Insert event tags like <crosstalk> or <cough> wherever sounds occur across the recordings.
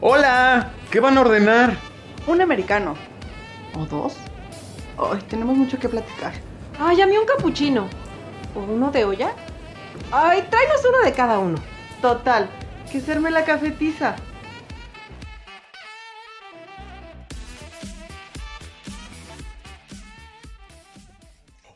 Hola, ¿qué van a ordenar? Un americano. ¿O dos? Ay, tenemos mucho que platicar. Ay, a mí un capuchino. ¿O uno de olla? Ay, tráenos uno de cada uno. Total, que serme la cafetiza.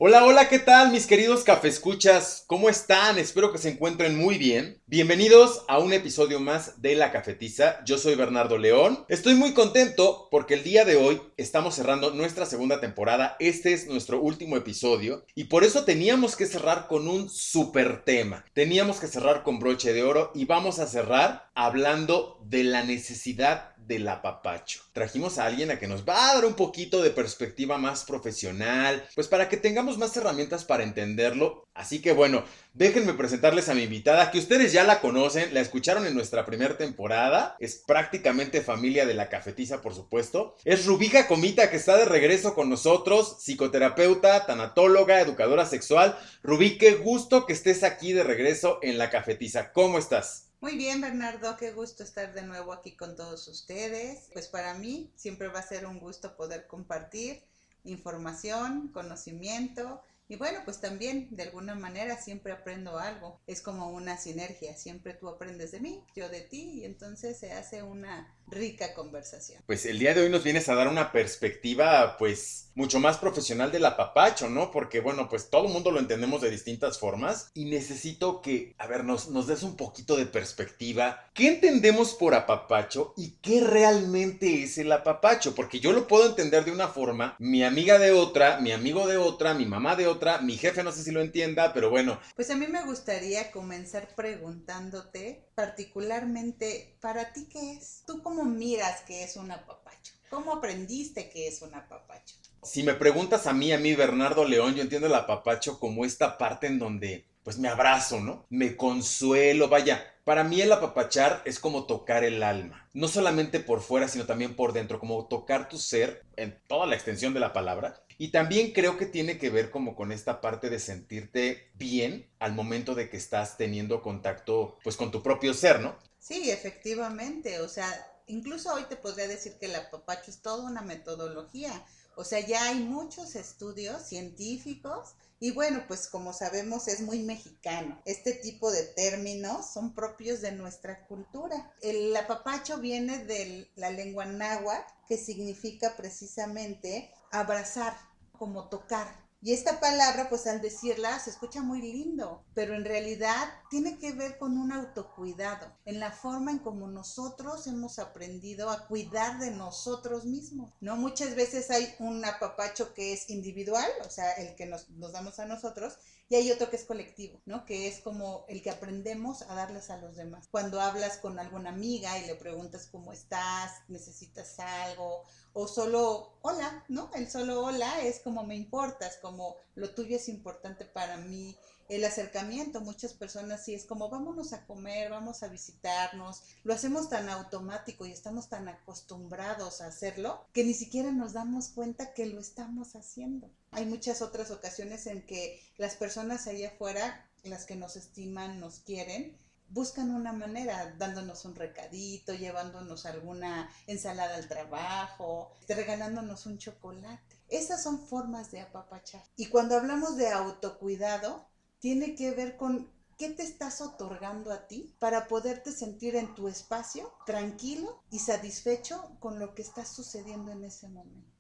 Hola, hola, ¿qué tal mis queridos cafescuchas? ¿Cómo están? Espero que se encuentren muy bien. Bienvenidos a un episodio más de La Cafetiza. Yo soy Bernardo León. Estoy muy contento porque el día de hoy estamos cerrando nuestra segunda temporada. Este es nuestro último episodio y por eso teníamos que cerrar con un super tema. Teníamos que cerrar con broche de oro y vamos a cerrar hablando de la necesidad del apapacho. Trajimos a alguien a que nos va a dar un poquito de perspectiva más profesional, pues para que tengamos más herramientas para entenderlo. Así que bueno, déjenme presentarles a mi invitada, que ustedes ya la conocen, la escucharon en nuestra primera temporada, es prácticamente familia de la cafetiza, por supuesto. Es Rubija Comita, que está de regreso con nosotros, psicoterapeuta, tanatóloga, educadora sexual. Rubí, qué gusto que estés aquí de regreso en la cafetiza. ¿Cómo estás? Muy bien, Bernardo, qué gusto estar de nuevo aquí con todos ustedes. Pues para mí siempre va a ser un gusto poder compartir información, conocimiento y bueno, pues también de alguna manera siempre aprendo algo. Es como una sinergia, siempre tú aprendes de mí, yo de ti y entonces se hace una rica conversación. Pues el día de hoy nos vienes a dar una perspectiva pues mucho más profesional del apapacho, ¿no? Porque bueno, pues todo el mundo lo entendemos de distintas formas y necesito que, a ver, nos, nos des un poquito de perspectiva. ¿Qué entendemos por apapacho y qué realmente es el apapacho? Porque yo lo puedo entender de una forma, mi amiga de otra, mi amigo de otra, mi mamá de otra, mi jefe no sé si lo entienda, pero bueno. Pues a mí me gustaría comenzar preguntándote particularmente, ¿para ti qué es? ¿Tú cómo miras que es un apapacho? ¿Cómo aprendiste que es un apapacho? Si me preguntas a mí, a mí, Bernardo León, yo entiendo el apapacho como esta parte en donde, pues me abrazo, ¿no? Me consuelo, vaya. Para mí el apapachar es como tocar el alma, no solamente por fuera, sino también por dentro, como tocar tu ser en toda la extensión de la palabra. Y también creo que tiene que ver como con esta parte de sentirte bien al momento de que estás teniendo contacto pues con tu propio ser, ¿no? Sí, efectivamente, o sea, incluso hoy te podría decir que el apapacho es toda una metodología o sea, ya hay muchos estudios científicos y bueno, pues como sabemos es muy mexicano. Este tipo de términos son propios de nuestra cultura. El apapacho viene de la lengua náhuatl, que significa precisamente abrazar, como tocar. Y esta palabra, pues al decirla, se escucha muy lindo, pero en realidad tiene que ver con un autocuidado, en la forma en como nosotros hemos aprendido a cuidar de nosotros mismos, ¿no? Muchas veces hay un apapacho que es individual, o sea, el que nos, nos damos a nosotros, y hay otro que es colectivo, ¿no? Que es como el que aprendemos a darles a los demás. Cuando hablas con alguna amiga y le preguntas cómo estás, necesitas algo, o solo hola, ¿no? El solo hola es como me importas, como lo tuyo es importante para mí. El acercamiento, muchas personas sí es como vámonos a comer, vamos a visitarnos. Lo hacemos tan automático y estamos tan acostumbrados a hacerlo que ni siquiera nos damos cuenta que lo estamos haciendo. Hay muchas otras ocasiones en que las personas allá afuera, las que nos estiman, nos quieren, buscan una manera, dándonos un recadito, llevándonos alguna ensalada al trabajo, regalándonos un chocolate. Esas son formas de apapachar. Y cuando hablamos de autocuidado, tiene que ver con qué te estás otorgando a ti para poderte sentir en tu espacio tranquilo y satisfecho con lo que está sucediendo en ese momento.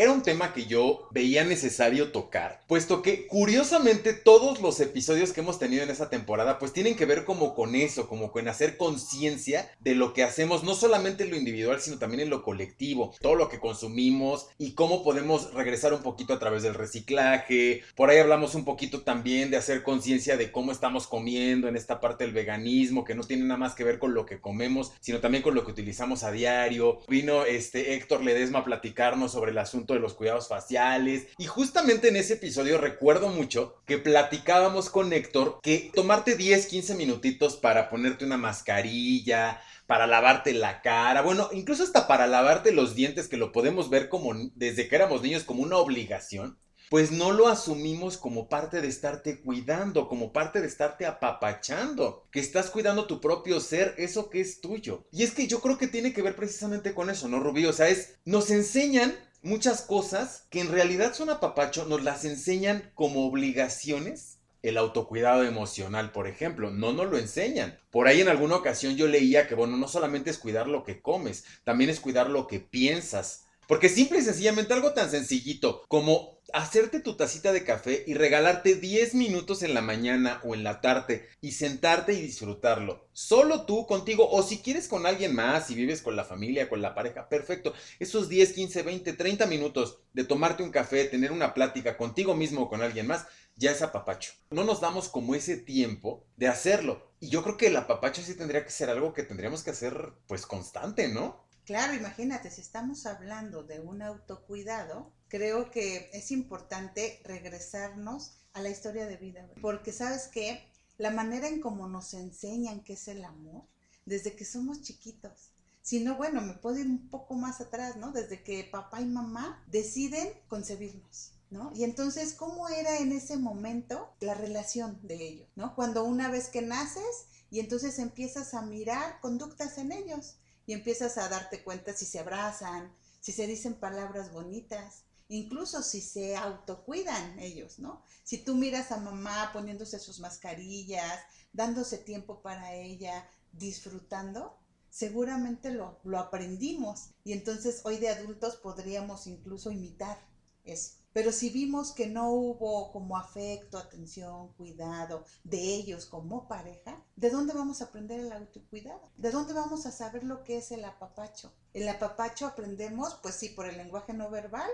Era un tema que yo veía necesario tocar, puesto que curiosamente todos los episodios que hemos tenido en esta temporada pues tienen que ver como con eso, como con hacer conciencia de lo que hacemos, no solamente en lo individual, sino también en lo colectivo, todo lo que consumimos y cómo podemos regresar un poquito a través del reciclaje. Por ahí hablamos un poquito también de hacer conciencia de cómo estamos comiendo en esta parte del veganismo, que no tiene nada más que ver con lo que comemos, sino también con lo que utilizamos a diario. Vino este Héctor Ledesma a platicarnos sobre las asunto de los cuidados faciales. Y justamente en ese episodio recuerdo mucho que platicábamos con Héctor que tomarte 10, 15 minutitos para ponerte una mascarilla, para lavarte la cara, bueno, incluso hasta para lavarte los dientes, que lo podemos ver como desde que éramos niños como una obligación. pues no lo asumimos como parte de estarte cuidando, como parte de estarte apapachando, que estás cuidando tu propio ser, eso que es tuyo. Y es que yo creo que tiene que ver precisamente con eso, ¿no, Rubí? O sea, es, nos enseñan muchas cosas que en realidad son apapacho, nos las enseñan como obligaciones el autocuidado emocional, por ejemplo. No nos lo enseñan. Por ahí en alguna ocasión yo leía que, bueno, no solamente es cuidar lo que comes, también es cuidar lo que piensas. Porque simple y sencillamente algo tan sencillito como hacerte tu tacita de café y regalarte 10 minutos en la mañana o en la tarde y sentarte y disfrutarlo. Solo tú contigo o si quieres con alguien más, si vives con la familia, con la pareja, perfecto. Esos 10, 15, 20, 30 minutos de tomarte un café, tener una plática contigo mismo o con alguien más, ya es apapacho. No nos damos como ese tiempo de hacerlo. Y yo creo que el apapacho sí tendría que ser algo que tendríamos que hacer pues constante, ¿no? Claro, imagínate, si estamos hablando de un autocuidado, creo que es importante regresarnos a la historia de vida, porque sabes que la manera en cómo nos enseñan qué es el amor, desde que somos chiquitos, si no, bueno, me puedo ir un poco más atrás, ¿no? Desde que papá y mamá deciden concebirnos. ¿no? Y entonces, ¿cómo era en ese momento la relación de ellos, ¿no? Cuando una vez que naces y entonces empiezas a mirar conductas en ellos y empiezas a darte cuenta si se abrazan, si se dicen palabras bonitas, incluso si se autocuidan ellos, ¿no? Si tú miras a mamá poniéndose sus mascarillas, dándose tiempo para ella, disfrutando, seguramente lo, lo aprendimos y entonces hoy de adultos podríamos incluso imitar eso. Pero si vimos que no hubo como afecto, atención, cuidado de ellos como pareja, ¿de dónde vamos a aprender el autocuidado? ¿De dónde vamos a saber lo que es el apapacho? El apapacho aprendemos, pues sí, por el lenguaje no verbal,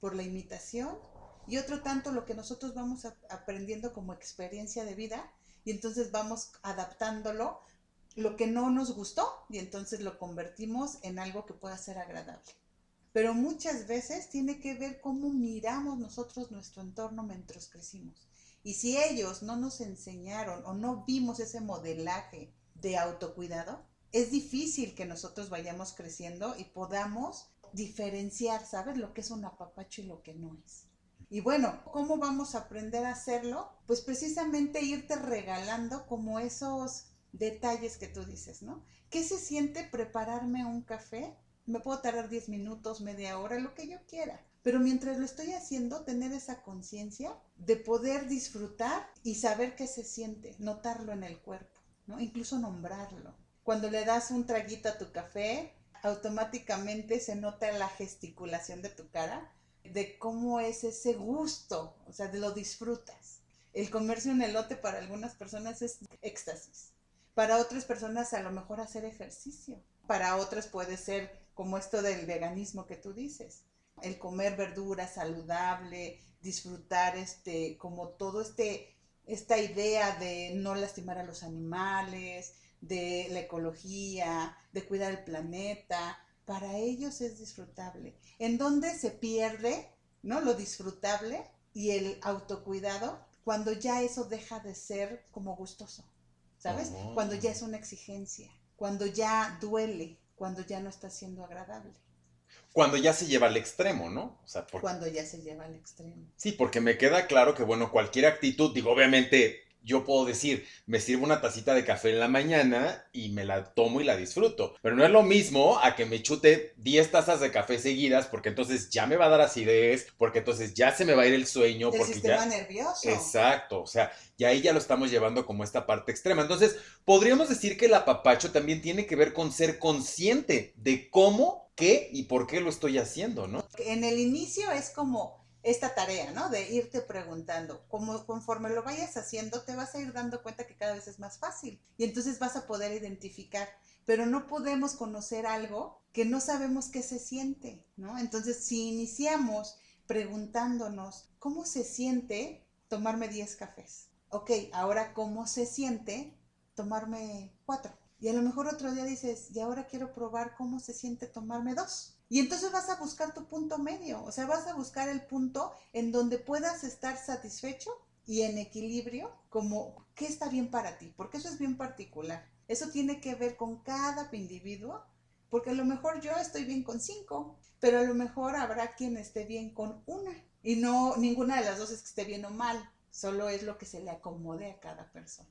por la imitación y otro tanto lo que nosotros vamos aprendiendo como experiencia de vida y entonces vamos adaptándolo lo que no nos gustó y entonces lo convertimos en algo que pueda ser agradable pero muchas veces tiene que ver cómo miramos nosotros nuestro entorno mientras crecimos. Y si ellos no nos enseñaron o no vimos ese modelaje de autocuidado, es difícil que nosotros vayamos creciendo y podamos diferenciar, ¿sabes? Lo que es un apapacho y lo que no es. Y bueno, ¿cómo vamos a aprender a hacerlo? Pues precisamente irte regalando como esos detalles que tú dices, ¿no? ¿Qué se siente prepararme un café me puedo tardar 10 minutos, media hora, lo que yo quiera. Pero mientras lo estoy haciendo, tener esa conciencia de poder disfrutar y saber qué se siente, notarlo en el cuerpo, ¿no? Incluso nombrarlo. Cuando le das un traguito a tu café, automáticamente se nota la gesticulación de tu cara, de cómo es ese gusto, o sea, de lo disfrutas. El comercio un elote para algunas personas es éxtasis. Para otras personas a lo mejor hacer ejercicio. Para otras puede ser como esto del veganismo que tú dices. El comer verdura saludable, disfrutar este, como todo este, esta idea de no lastimar a los animales, de la ecología, de cuidar el planeta, para ellos es disfrutable. En donde se pierde, ¿no? Lo disfrutable y el autocuidado cuando ya eso deja de ser como gustoso, ¿sabes? Oh. Cuando ya es una exigencia, cuando ya duele, cuando ya no está siendo agradable. Cuando ya se lleva al extremo, ¿no? O sea, Cuando ya se lleva al extremo. Sí, porque me queda claro que, bueno, cualquier actitud, digo, obviamente yo puedo decir, me sirvo una tacita de café en la mañana y me la tomo y la disfruto. Pero no es lo mismo a que me chute 10 tazas de café seguidas porque entonces ya me va a dar acidez, porque entonces ya se me va a ir el sueño. El porque sistema ya... nervioso. Exacto, o sea, y ahí ya lo estamos llevando como esta parte extrema. Entonces, podríamos decir que el apapacho también tiene que ver con ser consciente de cómo, qué y por qué lo estoy haciendo, ¿no? En el inicio es como esta tarea, ¿no? De irte preguntando. Como conforme lo vayas haciendo, te vas a ir dando cuenta que cada vez es más fácil. Y entonces vas a poder identificar. Pero no podemos conocer algo que no sabemos qué se siente, ¿no? Entonces, si iniciamos preguntándonos, ¿cómo se siente tomarme 10 cafés? Ok, ahora, ¿cómo se siente tomarme 4? Y a lo mejor otro día dices, y ahora quiero probar cómo se siente tomarme dos. Y entonces vas a buscar tu punto medio, o sea, vas a buscar el punto en donde puedas estar satisfecho y en equilibrio, como qué está bien para ti, porque eso es bien particular. Eso tiene que ver con cada individuo, porque a lo mejor yo estoy bien con cinco, pero a lo mejor habrá quien esté bien con una. Y no, ninguna de las dos es que esté bien o mal, solo es lo que se le acomode a cada persona.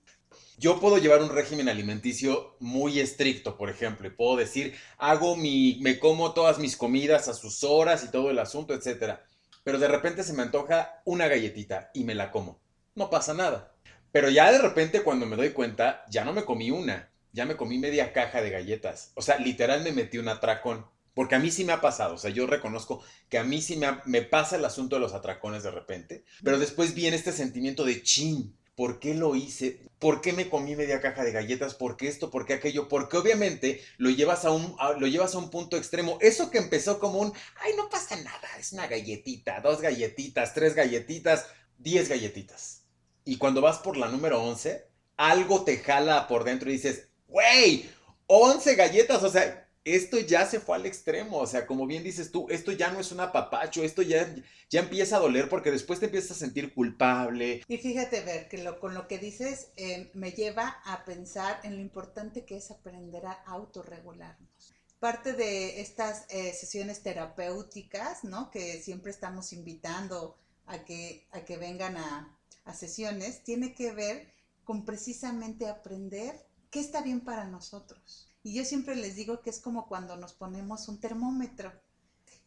Yo puedo llevar un régimen alimenticio muy estricto, por ejemplo, y puedo decir, hago mi, me como todas mis comidas a sus horas y todo el asunto, etcétera. Pero de repente se me antoja una galletita y me la como. No pasa nada. Pero ya de repente cuando me doy cuenta, ya no me comí una, ya me comí media caja de galletas. O sea, literal me metí un atracón. Porque a mí sí me ha pasado, o sea, yo reconozco que a mí sí me, pasa el asunto de los atracones de repente, pero después viene este sentimiento de chin, ¿por qué lo hice? ¿Por qué me comí media caja de galletas? ¿Por qué esto? ¿Por qué aquello? Porque obviamente lo llevas a un, lo llevas a un punto extremo. Eso que empezó como un, ay, no pasa nada, es una galletita, dos galletitas, tres galletitas, diez galletitas. Y cuando vas por la número once, algo te jala por dentro y dices, güey, once galletas, o sea, esto ya se fue al extremo, o sea, como bien dices tú, esto ya no es un apapacho, esto ya, ya empieza a doler porque después te empiezas a sentir culpable. Y fíjate, ver, que con lo que dices eh, me lleva a pensar en lo importante que es aprender a autorregularnos. Parte de estas eh, sesiones terapéuticas, ¿no? Que siempre estamos invitando a que, a que vengan a, a sesiones, tiene que ver con precisamente aprender qué está bien para nosotros y yo siempre les digo que es como cuando nos ponemos un termómetro.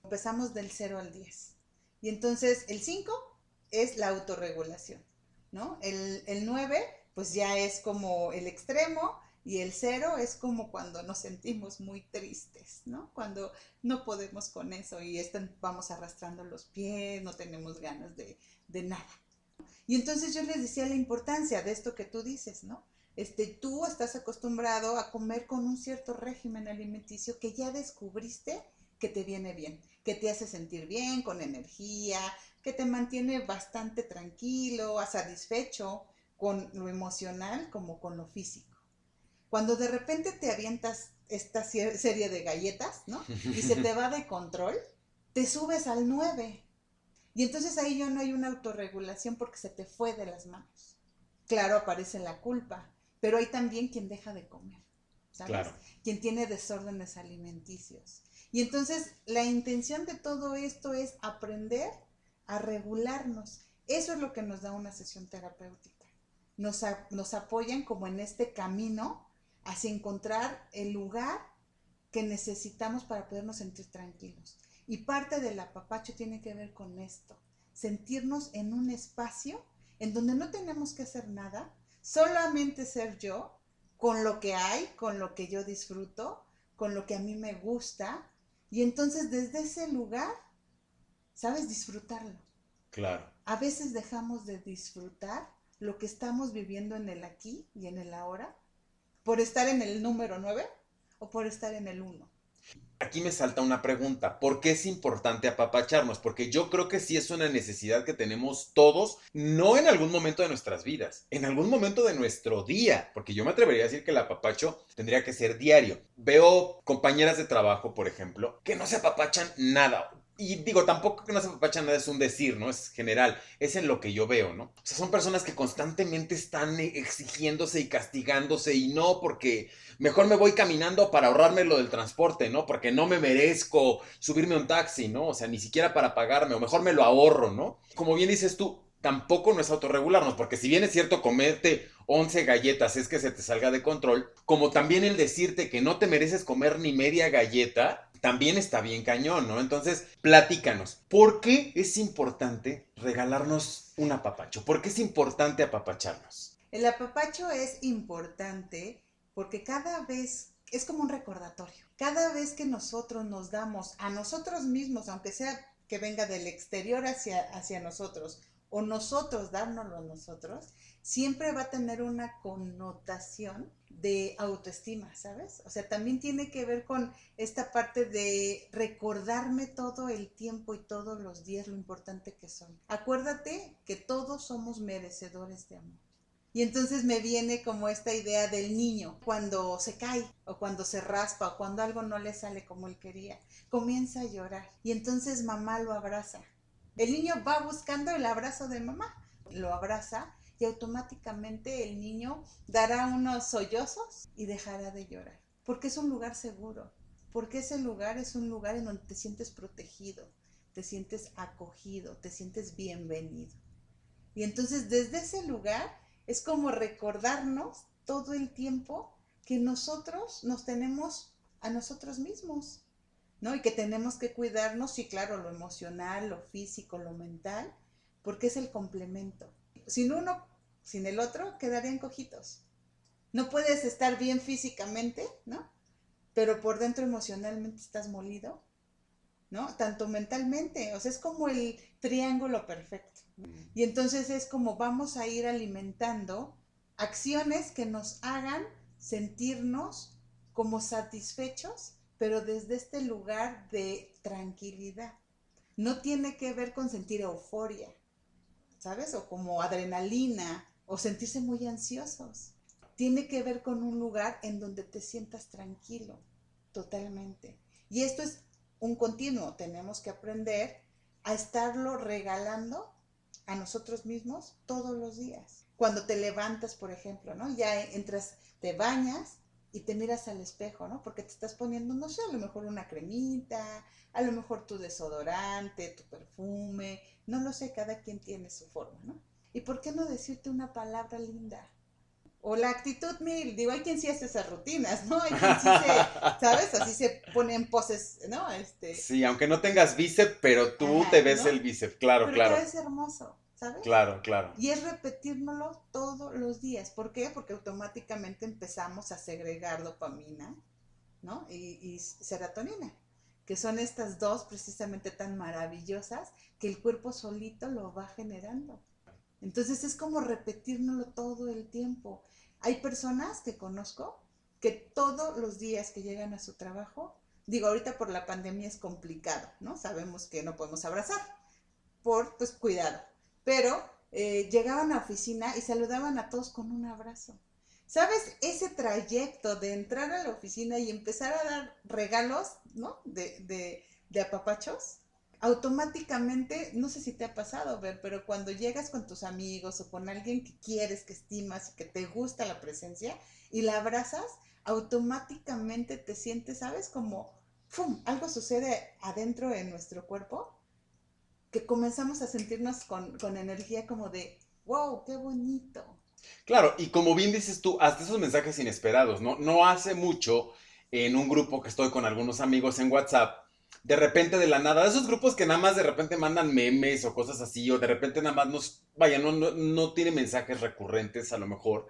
Empezamos del 0 al 10. Y entonces el 5 es la autorregulación, ¿no? El, el 9 pues ya es como el extremo y el 0 es como cuando nos sentimos muy tristes, ¿no? Cuando no podemos con eso y están, vamos arrastrando los pies, no tenemos ganas de, de nada. Y entonces yo les decía la importancia de esto que tú dices, ¿no? Este, tú estás acostumbrado a comer con un cierto régimen alimenticio que ya descubriste que te viene bien, que te hace sentir bien, con energía, que te mantiene bastante tranquilo, satisfecho con lo emocional como con lo físico. Cuando de repente te avientas esta serie de galletas, ¿no? <laughs> Y se te va de control, te subes al 9. Y entonces ahí ya no hay una autorregulación porque se te fue de las manos. Claro, aparece la culpa, pero hay también quien deja de comer, ¿sabes? Quien tiene desórdenes alimenticios. Y entonces la intención de todo esto es aprender a regularnos. Eso es lo que nos da una sesión terapéutica. Nos, nos apoyan como en este camino hacia encontrar el lugar que necesitamos para podernos sentir tranquilos. Y parte del apapacho tiene que ver con esto, sentirnos en un espacio en donde no tenemos que hacer nada, solamente ser yo, con lo que hay, con lo que yo disfruto, con lo que a mí me gusta, y entonces desde ese lugar, ¿sabes? Disfrutarlo. Claro. A veces dejamos de disfrutar lo que estamos viviendo en el aquí y en el ahora por estar en el número 9 o por estar en el 1. Aquí me salta una pregunta, ¿por qué es importante apapacharnos? Porque yo creo que sí es una necesidad que tenemos todos, no en algún momento de nuestras vidas, en algún momento de nuestro día, porque yo me atrevería a decir que el apapacho tendría que ser diario. Veo compañeras de trabajo, por ejemplo, que no se apapachan nada y digo, tampoco que no se apapachan nada es un decir, ¿no? Es general, es en lo que yo veo, ¿no? O sea, son personas que constantemente están exigiéndose y castigándose y no porque mejor me voy caminando para ahorrarme lo del transporte, ¿no? Porque no me merezco subirme un taxi, ¿no? O sea, ni siquiera para pagarme, o mejor me lo ahorro, ¿no? Como bien dices tú, tampoco no es autorregularnos, porque si bien es cierto comerte 11 galletas es que se te salga de control, como también el decirte que no te mereces comer ni media galleta, también está bien cañón, ¿no? Entonces, platícanos, ¿por qué es importante regalarnos un apapacho? ¿Por qué es importante apapacharnos? El apapacho es importante porque cada vez es como un recordatorio. Cada vez que nosotros nos damos a nosotros mismos, aunque sea que venga del exterior hacia, hacia nosotros, o nosotros dárnoslo a nosotros, siempre va a tener una connotación de autoestima, ¿sabes? O sea, también tiene que ver con esta parte de recordarme todo el tiempo y todos los días lo importante que soy. Acuérdate que todos somos merecedores de amor. Y entonces me viene como esta idea del niño cuando se cae o cuando se raspa o cuando algo no le sale como él quería. Comienza a llorar y entonces mamá lo abraza. El niño va buscando el abrazo de mamá, lo abraza y automáticamente el niño dará unos sollozos y dejará de llorar. Porque es un lugar seguro, porque ese lugar es un lugar en donde te sientes protegido, te sientes acogido, te sientes bienvenido. Y entonces desde ese lugar es como recordarnos todo el tiempo que nosotros nos tenemos a nosotros mismos, ¿no? Y que tenemos que cuidarnos, sí, claro, lo emocional, lo físico, lo mental, porque es el complemento. Sin uno, sin el otro, quedarían cojitos. No puedes estar bien físicamente, ¿no? Pero por dentro emocionalmente estás molido, ¿no? Tanto mentalmente, o sea, es como el triángulo perfecto. Y entonces es como vamos a ir alimentando acciones que nos hagan sentirnos como satisfechos, pero desde este lugar de tranquilidad. No tiene que ver con sentir euforia, ¿sabes? O como adrenalina, o sentirse muy ansiosos. Tiene que ver con un lugar en donde te sientas tranquilo, totalmente. Y esto es un continuo, tenemos que aprender a estarlo regalando a nosotros mismos todos los días. Cuando te levantas, por ejemplo, ¿no? Ya entras, te bañas y te miras al espejo, ¿no? Porque te estás poniendo, no sé, a lo mejor una cremita, a lo mejor tu desodorante, tu perfume, no lo sé, cada quien tiene su forma, ¿no? ¿Y por qué no decirte una palabra linda? O la actitud mil, digo, hay quien sí hace esas rutinas, ¿no? Hay quien sí se, <laughs> ¿sabes? Así se ponen poses, ¿no? Este... Sí, aunque no tengas bíceps, pero tú te ves el bíceps, claro, pero claro. Pero es hermoso, ¿sabes? Claro, claro. Y es repetírnoslo todos los días. ¿Por qué? Porque automáticamente empezamos a segregar dopamina, ¿no? Y, y serotonina, que son estas dos precisamente tan maravillosas que el cuerpo solito lo va generando. Entonces es como repetírnoslo todo el tiempo. Hay personas que conozco que todos los días que llegan a su trabajo, digo, ahorita por la pandemia es complicado, ¿no? Sabemos que no podemos abrazar por, pues, cuidado. Pero eh, llegaban a la oficina y saludaban a todos con un abrazo. ¿Sabes? Ese trayecto de entrar a la oficina y empezar a dar regalos, ¿no? De, de, de apapachos, automáticamente, no sé si te ha pasado, ver, pero cuando llegas con tus amigos o con alguien que quieres, que estimas y que te gusta la presencia y la abrazas, automáticamente te sientes, ¿sabes? Como, ¡fum! Algo sucede adentro de nuestro cuerpo que comenzamos a sentirnos con, con energía como de, wow, qué bonito. Claro, y como bien dices tú, hasta esos mensajes inesperados, ¿no? No hace mucho en un grupo que estoy con algunos amigos en WhatsApp, de repente de la nada, esos grupos que nada más de repente mandan memes o cosas así, o de repente nada más nos, vaya, no, no, no tiene mensajes recurrentes a lo mejor,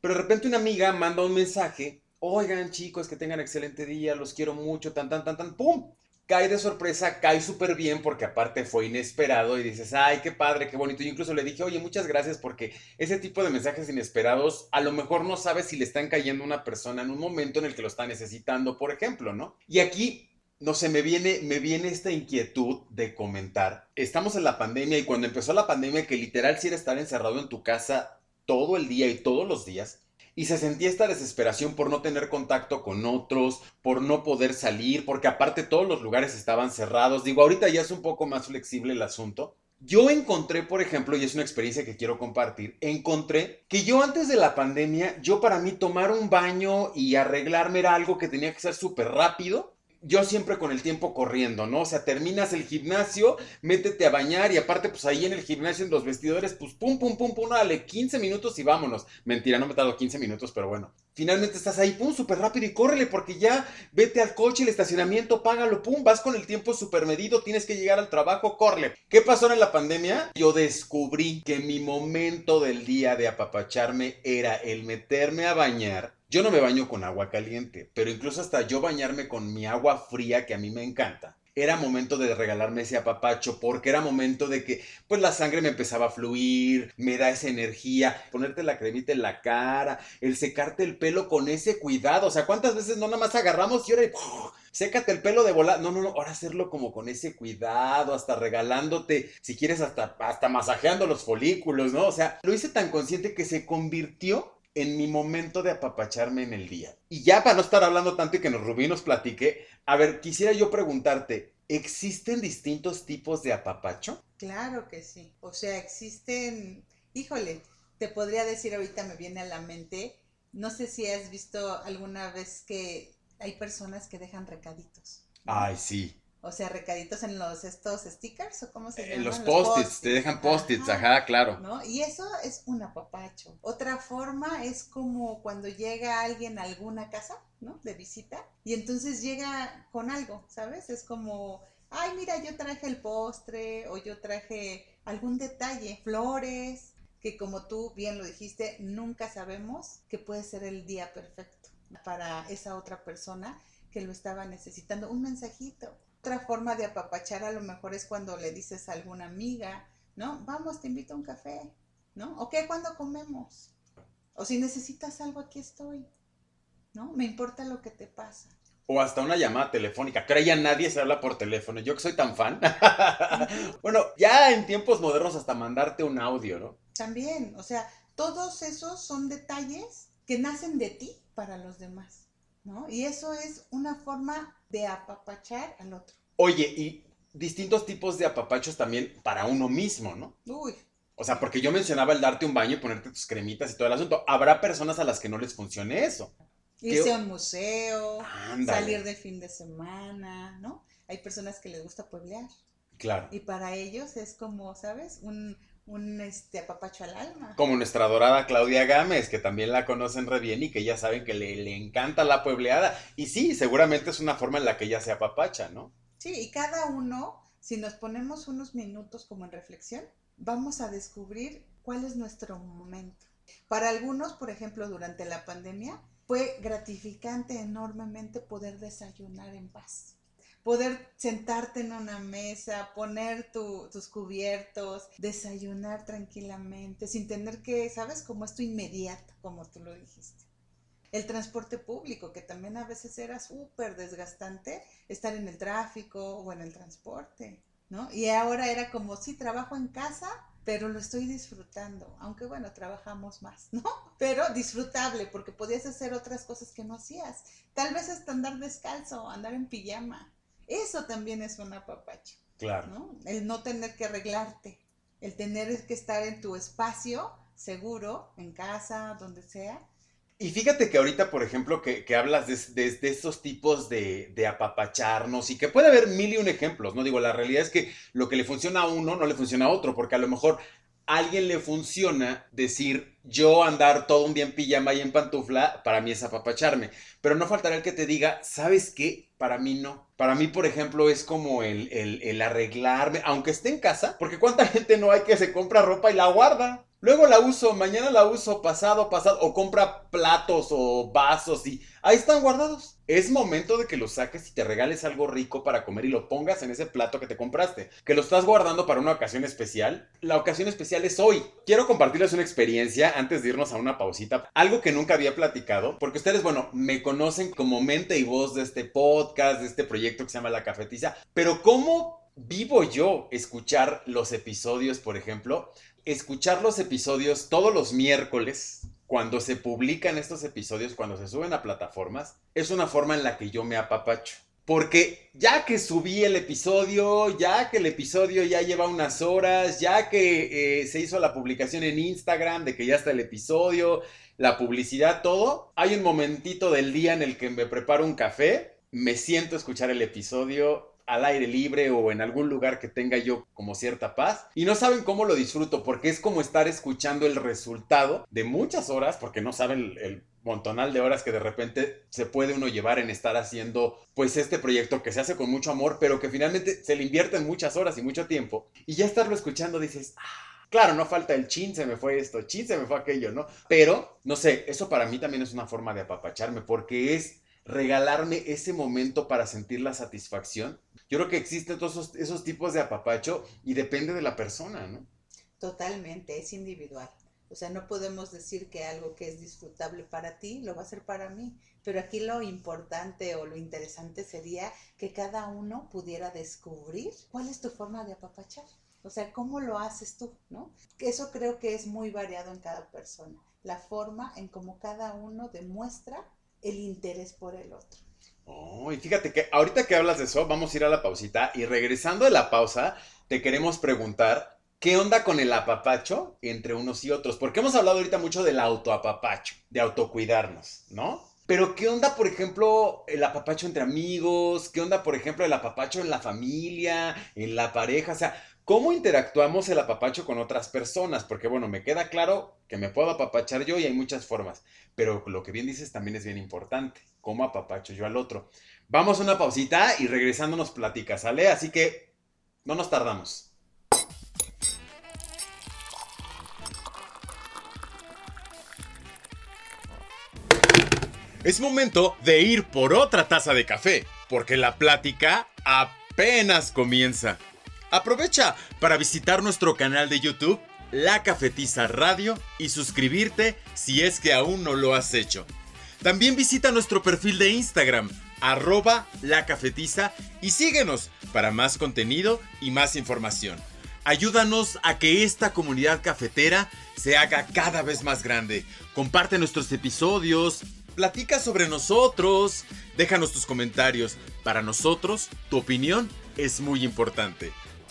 pero de repente una amiga manda un mensaje, oigan chicos, que tengan excelente día, los quiero mucho, tan, tan, tan, tan, ¡pum! Cae de sorpresa, cae súper bien porque aparte fue inesperado y dices, ay, qué padre, qué bonito. Yo incluso le dije, oye, muchas gracias porque ese tipo de mensajes inesperados a lo mejor no sabes si le están cayendo a una persona en un momento en el que lo está necesitando, por ejemplo, ¿no? Y aquí no sé, me viene, me viene esta inquietud de comentar. Estamos en la pandemia y cuando empezó la pandemia, que literal si era estar encerrado en tu casa todo el día y todos los días, y se sentía esta desesperación por no tener contacto con otros, por no poder salir, porque aparte todos los lugares estaban cerrados. Digo, ahorita ya es un poco más flexible el asunto. Yo encontré, por ejemplo, y es una experiencia que quiero compartir, encontré que yo antes de la pandemia, yo para mí tomar un baño y arreglarme era algo que tenía que ser súper rápido yo siempre con el tiempo corriendo, ¿no? O sea, terminas el gimnasio, métete a bañar y aparte, pues ahí en el gimnasio, en los vestidores, pues pum, pum, pum, pum, dale 15 minutos y vámonos. Mentira, no me dado 15 minutos, pero bueno. Finalmente estás ahí, pum, súper rápido y córrele porque ya vete al coche, el estacionamiento, págalo, pum, vas con el tiempo súper medido, tienes que llegar al trabajo, córrele. ¿Qué pasó en la pandemia? Yo descubrí que mi momento del día de apapacharme era el meterme a bañar yo no me baño con agua caliente, pero incluso hasta yo bañarme con mi agua fría, que a mí me encanta. Era momento de regalarme ese apapacho porque era momento de que pues la sangre me empezaba a fluir, me da esa energía, ponerte la cremita en la cara, el secarte el pelo con ese cuidado, o sea, ¿cuántas veces no nada más agarramos y ahora sécate el pelo de bola? No, no, no, ahora hacerlo como con ese cuidado, hasta regalándote, si quieres hasta hasta masajeando los folículos, ¿no? O sea, lo hice tan consciente que se convirtió en mi momento de apapacharme en el día. Y ya para no estar hablando tanto y que nos Rubí nos platique, a ver, quisiera yo preguntarte, ¿existen distintos tipos de apapacho? Claro que sí. O sea, existen, híjole, te podría decir ahorita me viene a la mente, no sé si has visto alguna vez que hay personas que dejan recaditos. Ay, sí. O sea, recaditos en los estos stickers o cómo se Eh, llaman? los post-its, te dejan post-its, ajá, claro. ¿no? Y eso es un apapacho. Otra forma es como cuando llega alguien a alguna casa, ¿no? De visita, y entonces llega con algo, ¿sabes? Es como, ay, mira, yo traje el postre, o yo traje algún detalle, flores, que como tú bien lo dijiste, nunca sabemos que puede ser el día perfecto para esa otra persona que lo estaba necesitando. Un mensajito. Otra forma de apapachar a lo mejor es cuando le dices a alguna amiga, ¿no? Vamos, te invito a un café, ¿no? ¿O qué? ¿Cuándo comemos? O si necesitas algo, aquí estoy, ¿no? Me importa lo que te pasa. O hasta una llamada telefónica. Que ahora ya nadie se habla por teléfono. Yo que soy tan fan. <laughs> bueno, ya en tiempos modernos hasta mandarte un audio, ¿no? También, o sea, todos esos son detalles que nacen de ti para los demás, ¿no? Y eso es una forma de apapachar al otro. Oye, y distintos tipos de apapachos también para uno mismo, ¿no? Uy, O sea, porque yo mencionaba el darte un baño y ponerte tus cremitas y todo el asunto. Habrá personas a las que no les funcione eso. irse ¿Qué- a un museo, Ándale. salir de fin de semana, ¿no? Hay personas que les gusta pueblear Claro. y para ellos es como, ¿sabes? Un, un este, apapacho al alma. Como nuestra adorada Claudia Gámez, que también la conocen re bien y que ya saben que le, le encanta la puebleada. Y sí, seguramente es una forma en la que ella se apapacha, ¿no? Sí, y cada uno, si nos ponemos unos minutos como en reflexión, vamos a descubrir cuál es nuestro momento. Para algunos, por ejemplo, durante la pandemia, fue gratificante enormemente poder desayunar en paz. Poder sentarte en una mesa, poner tu- tus cubiertos, desayunar tranquilamente, sin tener que, ¿sabes? Como esto inmediato, como tú lo dijiste. El transporte público, que también a veces era súper desgastante, estar en el tráfico o en el transporte, ¿no? Y ahora era como, sí, trabajo en casa, pero lo estoy disfrutando, aunque bueno, trabajamos más, ¿no? <laughs> Pero disfrutable, porque podías hacer otras cosas que no hacías. Tal vez hasta andar descalzo, andar en pijama. Eso también es un apapacho, Claro. ¿no? El no tener que arreglarte, el tener que estar en tu espacio seguro, en casa, donde sea, Y fíjate que ahorita, por ejemplo, que, que hablas de, de- de estos tipos de, de apapacharnos y que puede haber mil y un ejemplos, ¿no? Digo, la realidad es que lo que le funciona a uno no le funciona a otro, porque a lo mejor a alguien le funciona decir yo andar todo un día en pijama y en pantufla, para mí es apapacharme. Pero no faltará el que te diga, ¿sabes qué? Para mí no. Para mí, por ejemplo, es como el, el, el arreglarme, aunque esté en casa, porque cuánta <laughs> gente no hay que se compra ropa y la guarda. Luego la uso, mañana la uso, pasado, pasado, o compra platos o vasos y ahí están guardados. Es momento de que los saques y te regales algo rico para comer y lo pongas en ese plato que te compraste. Que lo estás guardando para una ocasión especial. La ocasión especial es hoy. Quiero compartirles una experiencia antes de irnos a una pausita. Algo que nunca había platicado, porque ustedes, bueno, me conocen como mente y voz de este podcast, de este proyecto que se llama La Cafetiza. Pero ¿cómo vivo yo escuchar los episodios, por ejemplo? Escuchar los episodios todos los miércoles, cuando se publican estos episodios, cuando se suben a plataformas, es una forma en la que yo me apapacho. Porque ya que subí el episodio, ya que el episodio ya lleva unas horas, ya que eh, se hizo la publicación en Instagram de que ya está el episodio, la publicidad, todo, hay un momentito del día en el que me preparo un café, me siento a escuchar el episodio al aire libre o en algún lugar que tenga yo como cierta paz. Y no saben cómo lo disfruto porque es como estar escuchando el resultado de muchas horas porque no saben el, el montonal de horas que de repente se puede uno llevar en estar haciendo pues este proyecto que se hace con mucho amor pero que finalmente se le invierten muchas horas y mucho tiempo. Y ya estarlo escuchando dices ah, claro no falta el chin se me fue esto chin se me fue aquello no pero no sé eso para mí también es una forma de apapacharme porque es regalarme ese momento para sentir la satisfacción. Yo creo que existen todos esos, tipos de apapacho y depende de la persona, ¿no? Totalmente, es individual. O sea, no podemos decir que algo que es disfrutable para ti lo va a ser para mí. Pero aquí lo importante o lo interesante sería que cada uno pudiera descubrir cuál es tu forma de apapachar. O sea, cómo lo haces tú, ¿no? Eso creo que es muy variado en cada persona. La forma en cómo cada uno demuestra el interés por el otro. Oh, y fíjate que ahorita que hablas de eso, vamos a ir a la pausita y regresando de la pausa, te queremos preguntar qué onda con el apapacho entre unos y otros, porque hemos hablado ahorita mucho del autoapapacho, de autocuidarnos, ¿no? Pero ¿qué onda, por ejemplo, el apapacho entre amigos? ¿Qué onda, por ejemplo, el apapacho en la familia, en la pareja? O sea, ¿cómo interactuamos el apapacho con otras personas? Porque bueno, me queda claro que me puedo apapachar yo y hay muchas formas. Pero lo que bien dices también es bien importante. ¿Cómo apapacho yo al otro? Vamos a una pausita y regresando nos platicas, ¿sale? Así que no nos tardamos. Es momento de ir por otra taza de café, porque la plática apenas comienza. Aprovecha para visitar nuestro canal de YouTube, La Cafetiza Radio, y suscribirte si es que aún no lo has hecho. También visita nuestro perfil de Instagram, arroba La Cafetiza, y síguenos para más contenido y más información. Ayúdanos a que esta comunidad cafetera se haga cada vez más grande. Comparte nuestros episodios, platica sobre nosotros, déjanos tus comentarios. Para nosotros, tu opinión es muy importante.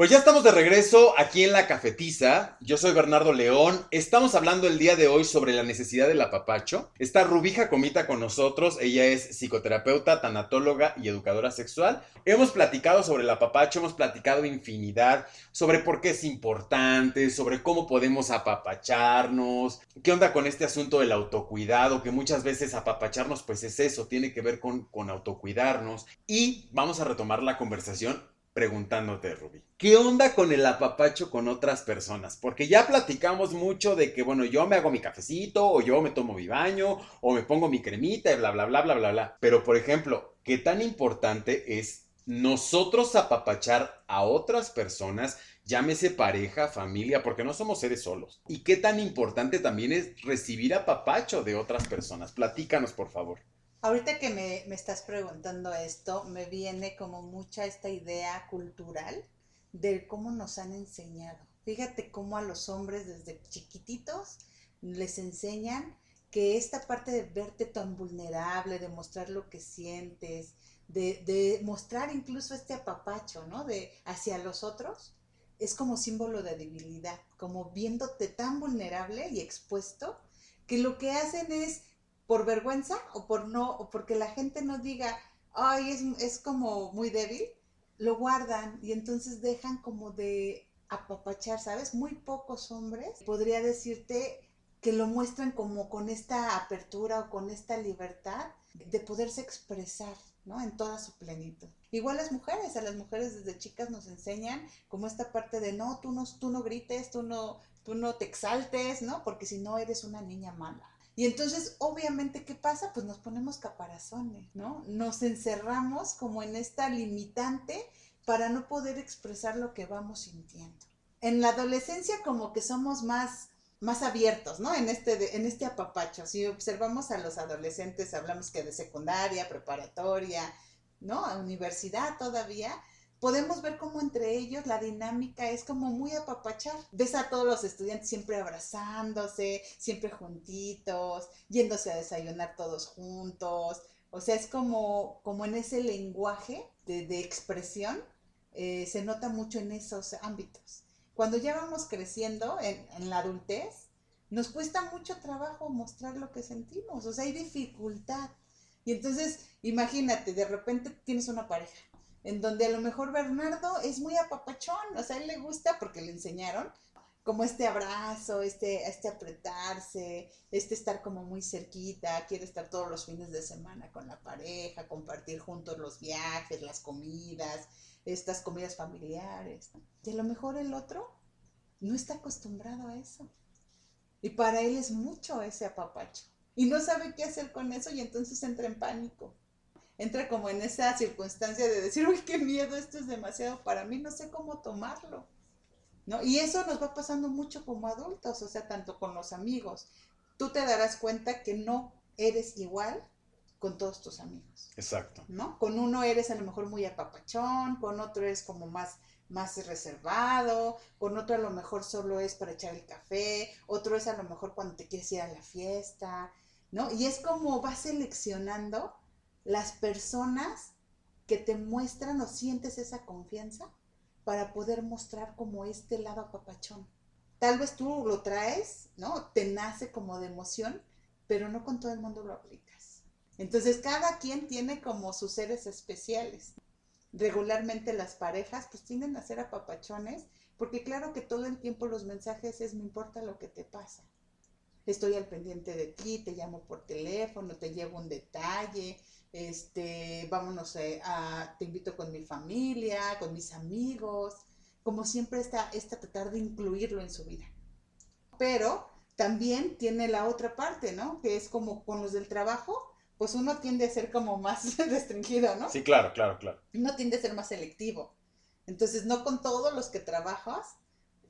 Pues ya estamos de regreso aquí en la cafetiza. Yo soy Bernardo León. Estamos hablando el día de hoy sobre la necesidad del apapacho. Está Rubija Comita con nosotros. Ella es psicoterapeuta, tanatóloga y educadora sexual. Hemos platicado sobre el apapacho, hemos platicado infinidad sobre por qué es importante, sobre cómo podemos apapacharnos, qué onda con este asunto del autocuidado, que muchas veces apapacharnos pues es eso, tiene que ver con, con autocuidarnos. Y vamos a retomar la conversación preguntándote, Ruby, ¿qué onda con el apapacho con otras personas? Porque ya platicamos mucho de que, bueno, yo me hago mi cafecito, o yo me tomo mi baño, o me pongo mi cremita, y bla, bla, bla, bla, bla, bla. Pero, por ejemplo, ¿qué tan importante es nosotros apapachar a otras personas, llámese pareja, familia, porque no somos seres solos? ¿Y qué tan importante también es recibir apapacho de otras personas? Platícanos, por favor. Ahorita que me, me, estás preguntando esto, me viene como mucha esta idea cultural de cómo nos han enseñado. Fíjate cómo a los hombres desde chiquititos les enseñan que esta parte de verte tan vulnerable, de mostrar lo que sientes, de, de mostrar incluso este apapacho, ¿no? De hacia los otros, es como símbolo de debilidad, como viéndote tan vulnerable y expuesto, que lo que hacen es por vergüenza o por no, o porque la gente no diga, ay, es, es como muy débil, lo guardan y entonces dejan como de apapachar, ¿sabes? Muy pocos hombres, podría decirte que lo muestran como con esta apertura o con esta libertad de poderse expresar, ¿no? En toda su plenitud. Igual las mujeres, a las mujeres desde chicas nos enseñan como esta parte de no, tú no, tú no grites, tú no, tú no te exaltes, ¿no? Porque si no eres una niña mala. Y entonces, obviamente, ¿qué pasa? Pues nos ponemos caparazones, ¿no? Nos encerramos como en esta limitante para no poder expresar lo que vamos sintiendo. En la adolescencia como que somos más más abiertos, ¿no? En este, en este apapacho. Si observamos a los adolescentes, hablamos que de secundaria, preparatoria, ¿no? A universidad todavía, podemos ver cómo entre ellos la dinámica es como muy apapachar. Ves a todos los estudiantes siempre abrazándose, siempre juntitos, yéndose a desayunar todos juntos. O sea, es como, como en ese lenguaje de, expresión, eh, se nota mucho en esos ámbitos. Cuando ya vamos creciendo en, en la adultez, nos cuesta mucho trabajo mostrar lo que sentimos, o sea, hay dificultad. Y entonces, imagínate, de repente tienes una pareja en donde a lo mejor Bernardo es muy apapachón, o sea, a él le gusta porque le enseñaron como este abrazo, este, este apretarse, este estar como muy cerquita, quiere estar todos los fines de semana con la pareja, compartir juntos los viajes, las comidas, estas comidas familiares. Y a lo mejor el otro no está acostumbrado a eso. Y para él es mucho ese apapacho. Y no sabe qué hacer con eso y entonces entra en pánico entra como en esa circunstancia de decir, uy, qué miedo, esto es demasiado para mí, no sé cómo tomarlo. ¿No? Y eso nos va pasando mucho como adultos, o sea, tanto con los amigos. Tú te darás cuenta que no eres igual con todos tus amigos. Exacto. ¿No? Con uno eres a lo mejor muy apapachón, con otro eres como más más reservado, con otro a lo mejor solo es para echar el café, otro es a lo mejor cuando te quieres ir a la fiesta, ¿no? Y es como vas seleccionando las personas que te muestran o sientes esa confianza para poder mostrar como este lado apapachón. Tal vez tú lo traes, ¿no? Te nace como de emoción, pero no con todo el mundo lo aplicas. Entonces cada quien tiene como sus seres especiales. Regularmente las parejas pues tienden a ser apapachones, porque claro que todo el tiempo los mensajes es me importa lo que te pasa. Estoy al pendiente de ti, te llamo por teléfono, te llevo un detalle, este, vámonos eh, a, te invito con mi familia, con mis amigos, como siempre está, está tratar de incluirlo en su vida. Pero también tiene la otra parte, ¿no? Que es como con los del trabajo, pues uno tiende a ser como más <laughs> restringido, ¿no? Sí, claro, claro, claro. Uno tiende a ser más selectivo. Entonces, no con todos los que trabajas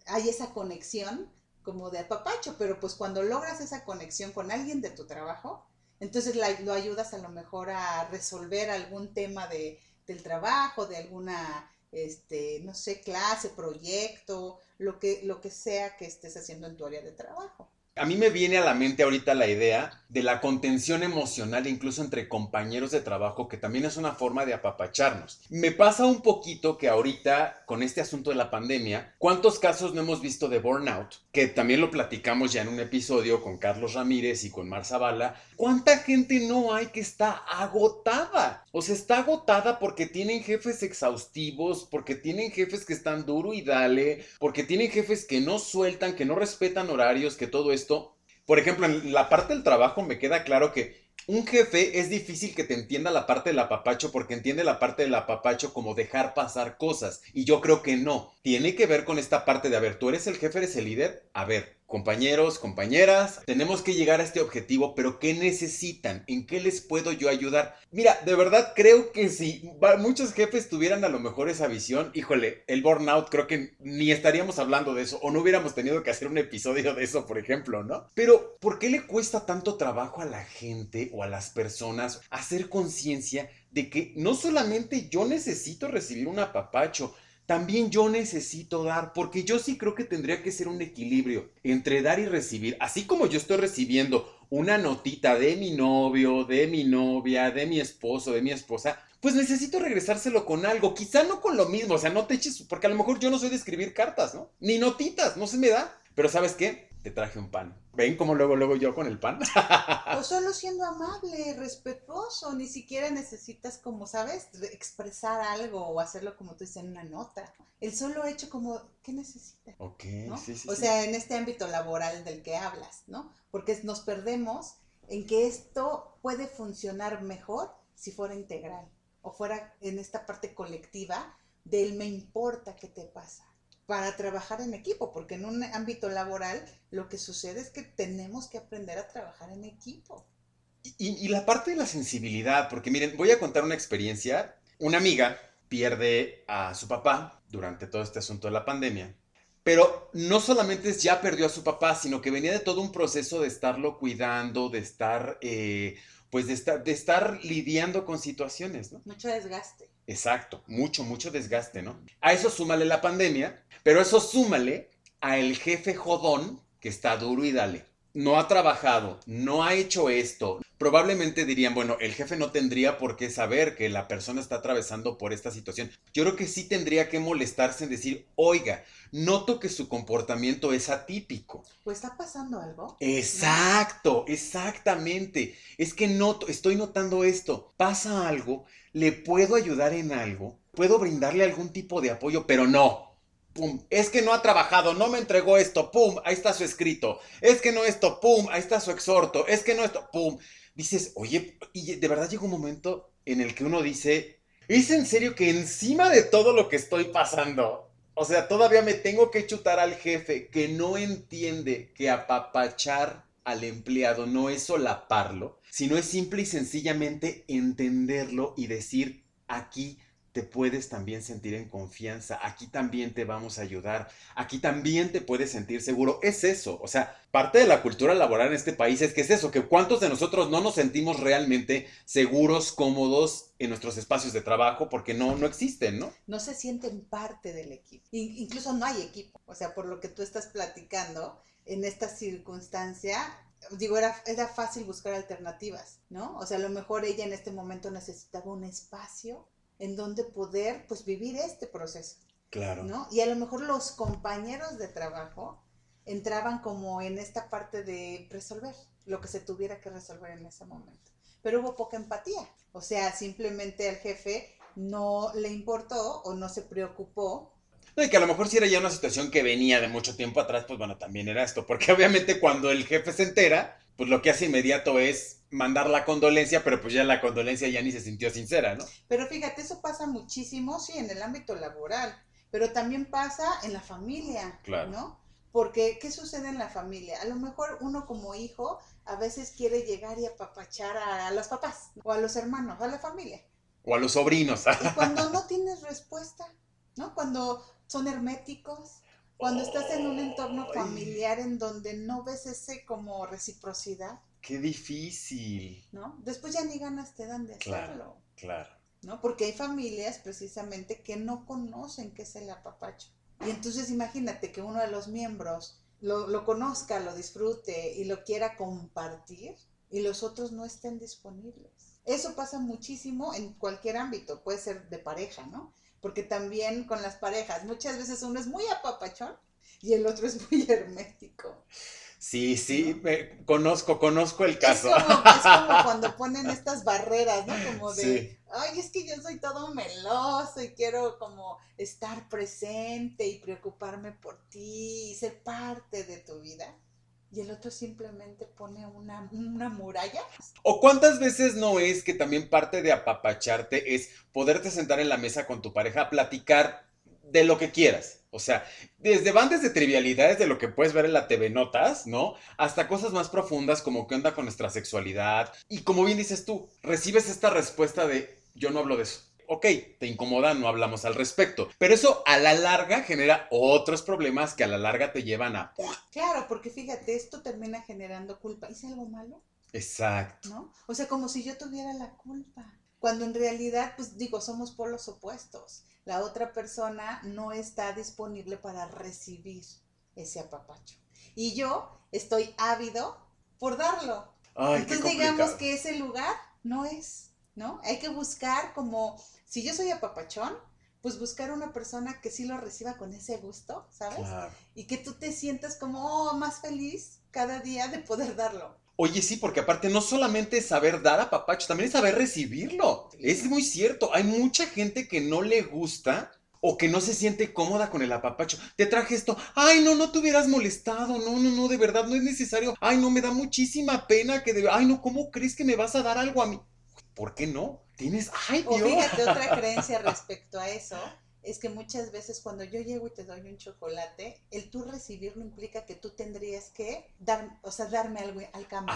hay esa conexión como de apapacho, pero pues cuando logras esa conexión con alguien de tu trabajo, entonces lo ayudas a lo mejor a resolver algún tema de, del trabajo, de alguna este, no sé, clase, proyecto, lo que, lo que sea que estés haciendo en tu área de trabajo. A mí me viene a la mente ahorita la idea de la contención emocional incluso entre compañeros de trabajo, que también es una forma de apapacharnos. Me pasa un poquito que ahorita, con este asunto de la pandemia, ¿cuántos casos no hemos visto de burnout? Que también lo platicamos ya en un episodio con Carlos Ramírez y con Mar Zavala. ¿Cuánta gente no hay que está agotada? O sea, está agotada porque tienen jefes exhaustivos, porque tienen jefes que están duro y dale, porque tienen jefes que no sueltan, que no respetan horarios, que todo esto por ejemplo, en la parte del trabajo me queda claro que un jefe es difícil que te entienda la parte del apapacho porque entiende la parte del apapacho como dejar pasar cosas. Y yo creo que no. Tiene que ver con esta parte de, a ver, tú eres el jefe, eres el líder. A ver, Compañeros, compañeras, tenemos que llegar a este objetivo, pero ¿qué necesitan? ¿En qué les puedo yo ayudar? Mira, de verdad creo que si muchos jefes tuvieran a lo mejor esa visión, híjole, el burnout creo que ni estaríamos hablando de eso o no hubiéramos tenido que hacer un episodio de eso, por ejemplo, ¿no? Pero, ¿por qué le cuesta tanto trabajo a la gente o a las personas hacer conciencia de que no solamente yo necesito recibir un apapacho, también yo necesito dar, porque yo sí creo que tendría que ser un equilibrio entre dar y recibir, así como yo estoy recibiendo una notita de mi novio, de mi novia, de mi esposo, de mi esposa, pues necesito regresárselo con algo, quizá no con lo mismo, o sea, no te eches, porque a lo mejor yo no soy de escribir cartas, ¿no? Ni notitas, no se me da, pero ¿sabes qué? Te traje un pan. ¿Ven cómo luego, luego yo con el pan? o <laughs> solo siendo amable, respetuoso, ni siquiera necesitas, como sabes, expresar algo o hacerlo como tú dices en una nota. El solo hecho como, ¿qué necesitas? Ok, sí, sí. O sea, en este ámbito laboral del que hablas, ¿no? Porque nos perdemos en que esto puede funcionar mejor si fuera integral o fuera en esta parte colectiva del me importa qué te pasa para trabajar en equipo, porque en un ámbito laboral lo que sucede es que tenemos que aprender a trabajar en equipo. Y, la parte de la sensibilidad, porque miren, voy a contar una experiencia. Una amiga pierde a su papá durante todo este asunto de la pandemia, pero no solamente ya perdió a su papá, sino que venía de todo un proceso de estarlo cuidando, de estar, eh, pues de estar, de estar lidiando con situaciones, ¿no? Mucho desgaste. Exacto, mucho, mucho desgaste, ¿no? A eso súmale la pandemia, pero eso súmale a el jefe jodón que está duro y dale. No ha trabajado, no ha hecho esto. Probablemente dirían, bueno, el jefe no tendría por qué saber que la persona está atravesando por esta situación. Yo creo que sí tendría que molestarse en decir, oiga, noto que su comportamiento es atípico. Pues está pasando algo. Exacto, exactamente. Es que noto, estoy notando esto. Pasa algo le puedo ayudar en algo, puedo brindarle algún tipo de apoyo, pero no. Pum, es que no ha trabajado, no me entregó esto, pum, ahí está su escrito. Es que no esto, pum, ahí está su exhorto. Es que no esto, pum. Dices, oye, y de verdad llega un momento en el que uno dice, ¿es en serio que encima de todo lo que estoy pasando, o sea, todavía me tengo que chutar al jefe que no entiende que apapachar al empleado no es solaparlo, sino es simple y sencillamente entenderlo y decir, aquí te puedes también sentir en confianza, aquí también te vamos a ayudar, aquí también te puedes sentir seguro. Es eso, o sea, parte de la cultura laboral en este país es que es eso, que cuántos de nosotros no nos sentimos realmente seguros, cómodos en nuestros espacios de trabajo porque no, no existen, ¿no? No se sienten parte del equipo, incluso no hay equipo, o sea, por lo que tú estás platicando, en esta circunstancia, digo, era, era fácil buscar alternativas, ¿no? O sea, a lo mejor ella en este momento necesitaba un espacio en donde poder pues vivir este proceso, Claro. ¿no? Y a lo mejor los compañeros de trabajo entraban como en esta parte de resolver lo que se tuviera que resolver en ese momento. Pero hubo poca empatía, o sea, simplemente al jefe no le importó o no se preocupó No, y que a lo mejor si era ya una situación que venía de mucho tiempo atrás, pues bueno, también era esto. Porque obviamente cuando el jefe se entera, pues lo que hace inmediato es mandar la condolencia, pero pues ya la condolencia ya ni se sintió sincera, ¿no? Pero fíjate, eso pasa muchísimo, sí, en el ámbito laboral, pero también pasa en la familia, Claro. ¿no? Porque, ¿qué sucede en la familia? A lo mejor uno como hijo a veces quiere llegar y apapachar a, a los papás o a los hermanos, a la familia. O a los sobrinos. Y cuando no tienes respuesta, ¿no? Cuando son herméticos, cuando estás en un entorno familiar en donde no ves ese como reciprocidad, Qué difícil. ¿no? Después ya ni ganas te dan de Claro. hacerlo. Claro. ¿no? Porque hay familias precisamente que no conocen qué es el apapacho. Y entonces imagínate que uno de los miembros lo, lo conozca, lo disfrute y lo quiera compartir y los otros no estén disponibles. Eso pasa muchísimo en cualquier ámbito, puede ser de pareja, ¿no? Porque también con las parejas, muchas veces uno es muy apapachón y el otro es muy <laughs> hermético. Sí, sí, me- conozco, conozco el Es caso. como, es como <laughs> cuando ponen estas barreras, ¿no? Como de, Sí. ay, es que yo soy todo meloso y quiero como estar presente y preocuparme por ti y ser parte de tu vida. Y el otro simplemente pone una, una muralla. O cuántas veces no es que también parte de apapacharte es poderte sentar en la mesa con tu pareja a platicar de lo que quieras. O sea, desde van desde trivialidades de lo que puedes ver en la TV Notas, ¿no? Hasta cosas más profundas como qué onda con nuestra sexualidad. Y como bien dices tú, recibes esta respuesta de yo no hablo de eso. Ok, te incomoda, no hablamos al respecto. Pero eso a la larga genera otros problemas que a la larga te llevan a... Claro, porque fíjate, esto termina generando culpa. ¿Hice algo malo? Exacto. ¿no? O sea, como si yo tuviera la culpa. Cuando en realidad, pues digo, somos polos opuestos. La otra persona no está disponible para recibir ese apapacho. Y yo estoy ávido por darlo. Ay, Entonces digamos que ese lugar no es, ¿no? Hay que buscar como, si yo soy apapachón, pues buscar una persona que sí lo reciba con ese gusto, ¿sabes? Claro. Y que tú te sientas como oh, más feliz cada día de poder darlo. Oye, sí, porque aparte no solamente es saber dar a papacho, también es saber recibirlo. Es muy cierto, hay mucha gente que no le gusta o que no se siente cómoda con el apapacho. Te traje esto, ay, no, no te hubieras molestado, no, no, no, de verdad no es necesario. Ay, no, me da muchísima pena que de... Ay, no, ¿cómo crees que me vas a dar algo a mí? ¿Por qué no? Tienes, ay, O Dios. fíjate, otra <laughs> creencia respecto a eso es que muchas veces cuando yo llego y te doy un chocolate, el tú recibirlo implica que tú tendrías que dar, o sea, darme algo al cambio.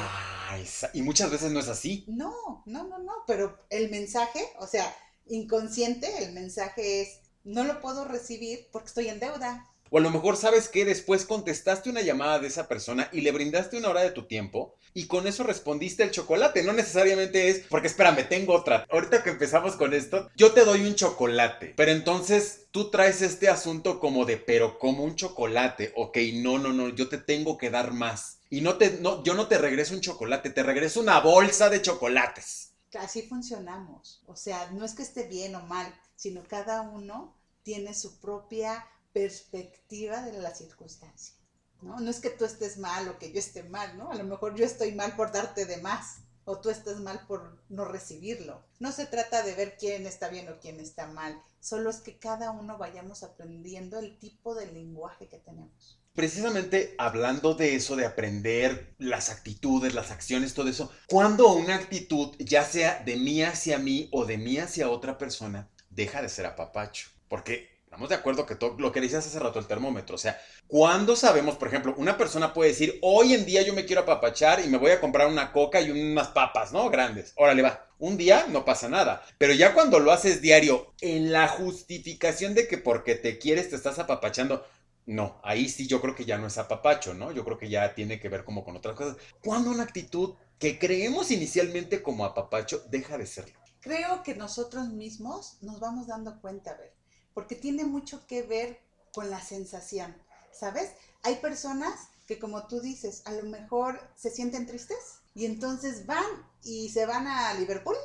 Sa- y muchas veces no es así. No, no, no, no, pero el mensaje, o sea, inconsciente, el mensaje es, no lo puedo recibir porque estoy en deuda. O a lo mejor sabes que después contestaste una llamada de esa persona y le brindaste una hora de tu tiempo y con eso respondiste el chocolate. No necesariamente es porque espérame, tengo otra. Ahorita que empezamos con esto, yo te doy un chocolate, pero entonces tú traes este asunto como de, pero como un chocolate. Ok, no, no, no, yo te tengo que dar más. Y no te, no, yo no te regreso un chocolate, te regreso una bolsa de chocolates. Así funcionamos. O sea, no es que esté bien o mal, sino cada uno tiene su propia perspectiva de la circunstancia. ¿no? no es que tú estés mal o que yo esté mal, ¿no? A lo mejor yo estoy mal por darte de más o tú estás mal por no recibirlo. No se trata de ver quién está bien o quién está mal, solo es que cada uno vayamos aprendiendo el tipo de lenguaje que tenemos. Precisamente hablando de eso, de aprender las actitudes, las acciones, todo eso, cuando una actitud, ya sea de mí hacia mí o de mí hacia otra persona, deja de ser apapacho. Porque estamos de acuerdo que todo lo que decías hace rato el termómetro, o sea, cuando sabemos, por ejemplo, una persona puede decir, hoy en día yo me quiero apapachar y me voy a comprar una coca y unas papas, ¿no? Grandes. Órale, va. Un día no pasa nada. Pero ya cuando lo haces diario, en la justificación de que porque te quieres te estás apapachando, no, ahí sí yo creo que ya no es apapacho, ¿no? Yo creo que ya tiene que ver como con otras cosas. Cuando una actitud que creemos inicialmente como apapacho deja de serlo. Creo que nosotros mismos nos vamos dando cuenta, a ver, porque tiene mucho que ver con la sensación, ¿sabes? Hay personas que como tú dices, a lo mejor se sienten tristes y entonces van y se van a Liverpool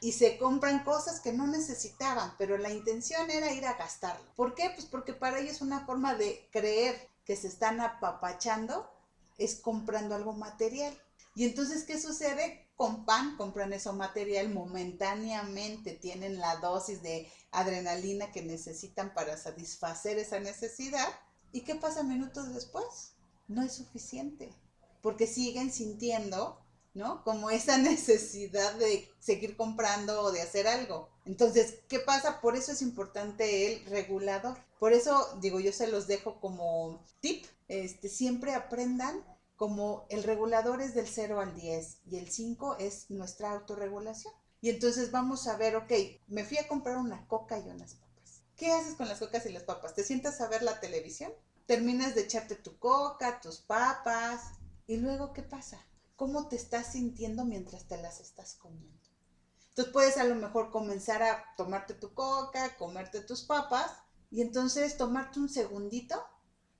y se compran cosas que no necesitaban, pero la intención era ir a gastarlo. ¿Por qué? Pues porque para ellos una forma de creer que se están apapachando es comprando algo material. Y entonces, ¿qué sucede? Con pan compran eso material momentáneamente, tienen la dosis de adrenalina que necesitan para satisfacer esa necesidad. ¿Y qué pasa minutos después? No es suficiente, porque siguen sintiendo ¿no? Como esa <laughs> necesidad de seguir comprando o de hacer algo. Entonces, ¿qué pasa? Por eso es importante el regulador. Por eso, digo, yo se los dejo como tip. Este, siempre aprendan como el regulador es del 0 al 10 y el 5 es nuestra autorregulación. Y entonces vamos a ver, ok, me fui a comprar una coca y unas papas. ¿Qué haces con las cocas y las papas? ¿Te sientas a ver la televisión? Terminas de echarte tu coca, tus papas y luego ¿qué pasa? cómo te estás sintiendo mientras te las estás comiendo. Entonces puedes a lo mejor comenzar a tomarte tu coca, comerte tus papas y entonces tomarte un segundito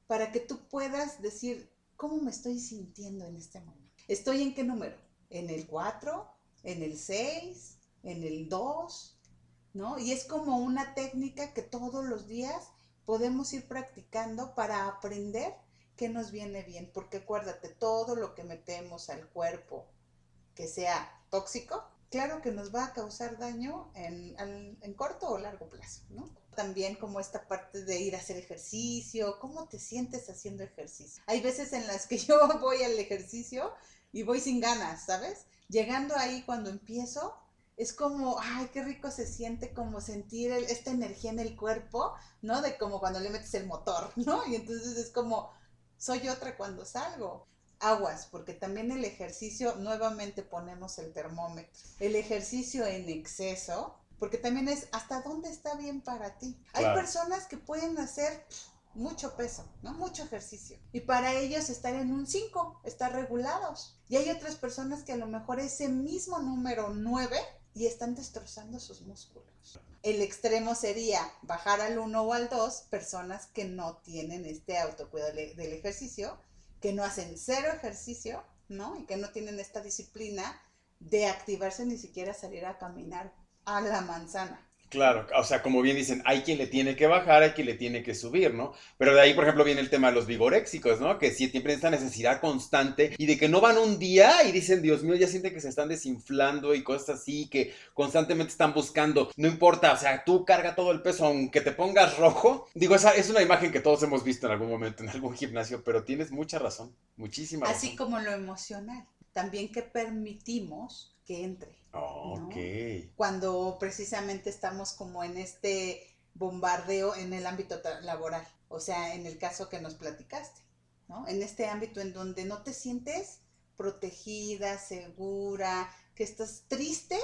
para que tú puedas decir, ¿cómo me estoy sintiendo en este momento? ¿Estoy en qué número? ¿En el 4? ¿En el 6? ¿En el 2? ¿No? Y es como una técnica que todos los días podemos ir practicando para aprender qué nos viene bien, porque acuérdate, todo lo que metemos al cuerpo que sea tóxico, claro que nos va a causar daño en, en, corto o largo plazo, ¿no? También como esta parte de ir a hacer ejercicio, ¿cómo te sientes haciendo ejercicio? Hay veces en las que <laughs> yo voy al ejercicio y voy sin ganas, ¿sabes? Llegando ahí cuando empiezo, es como, ay, qué rico se siente como sentir esta energía en el cuerpo, ¿no? De como cuando le metes el motor, <laughs> ¿no? Y entonces es como, soy otra cuando salgo. Aguas, porque también el ejercicio, nuevamente ponemos el termómetro. El ejercicio en exceso, porque también es hasta dónde está bien para ti. Hay personas que pueden hacer mucho peso, ¿no? Mucho ejercicio. Y para ellos estar en un 5, estar regulados. Y hay otras personas que a lo mejor ese mismo número 9 y están destrozando sus músculos. El extremo sería bajar al 1 o al 2 personas que no tienen este autocuidado del ejercicio, que no hacen cero ejercicio, ¿no? Y que no tienen esta disciplina de activarse ni siquiera salir a caminar a la manzana. Claro, o sea, como bien dicen, hay quien le tiene que bajar, hay quien le tiene que subir, ¿no? Pero de ahí, por ejemplo, viene el tema de los vigoréxicos, ¿no? Que tienen esta necesidad constante y de que no van un día y dicen, Dios mío, ya sienten que se están desinflando y cosas así, que constantemente están buscando. No importa, o sea, tú carga todo el peso, aunque te pongas rojo. Digo, esa es una imagen que todos hemos visto en algún momento en algún gimnasio, pero tienes mucha razón, muchísima razón. Así como lo emocional, también que permitimos que entre. Cuando precisamente estamos como en este bombardeo en el ámbito laboral, o sea, en el caso que nos platicaste, ¿no? En este ámbito en donde no te sientes protegida, segura, que estás triste